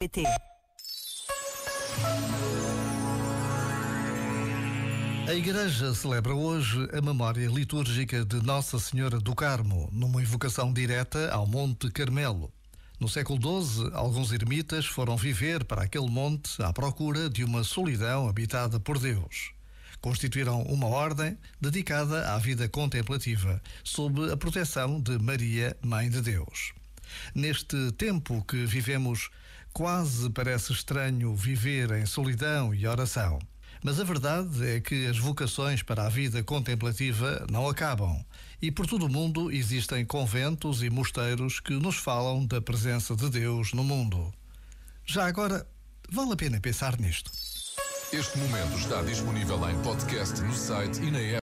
PT. A Igreja celebra hoje a memória litúrgica de Nossa Senhora do Carmo, numa invocação direta ao Monte Carmelo. No século XII, alguns ermitas foram viver para aquele monte à procura de uma solidão habitada por Deus. Constituíram uma ordem dedicada à vida contemplativa, sob a proteção de Maria, Mãe de Deus. Neste tempo que vivemos, quase parece estranho viver em solidão e oração. Mas a verdade é que as vocações para a vida contemplativa não acabam. E por todo o mundo existem conventos e mosteiros que nos falam da presença de Deus no mundo. Já agora, vale a pena pensar nisto. Este momento está disponível em podcast no site e na app.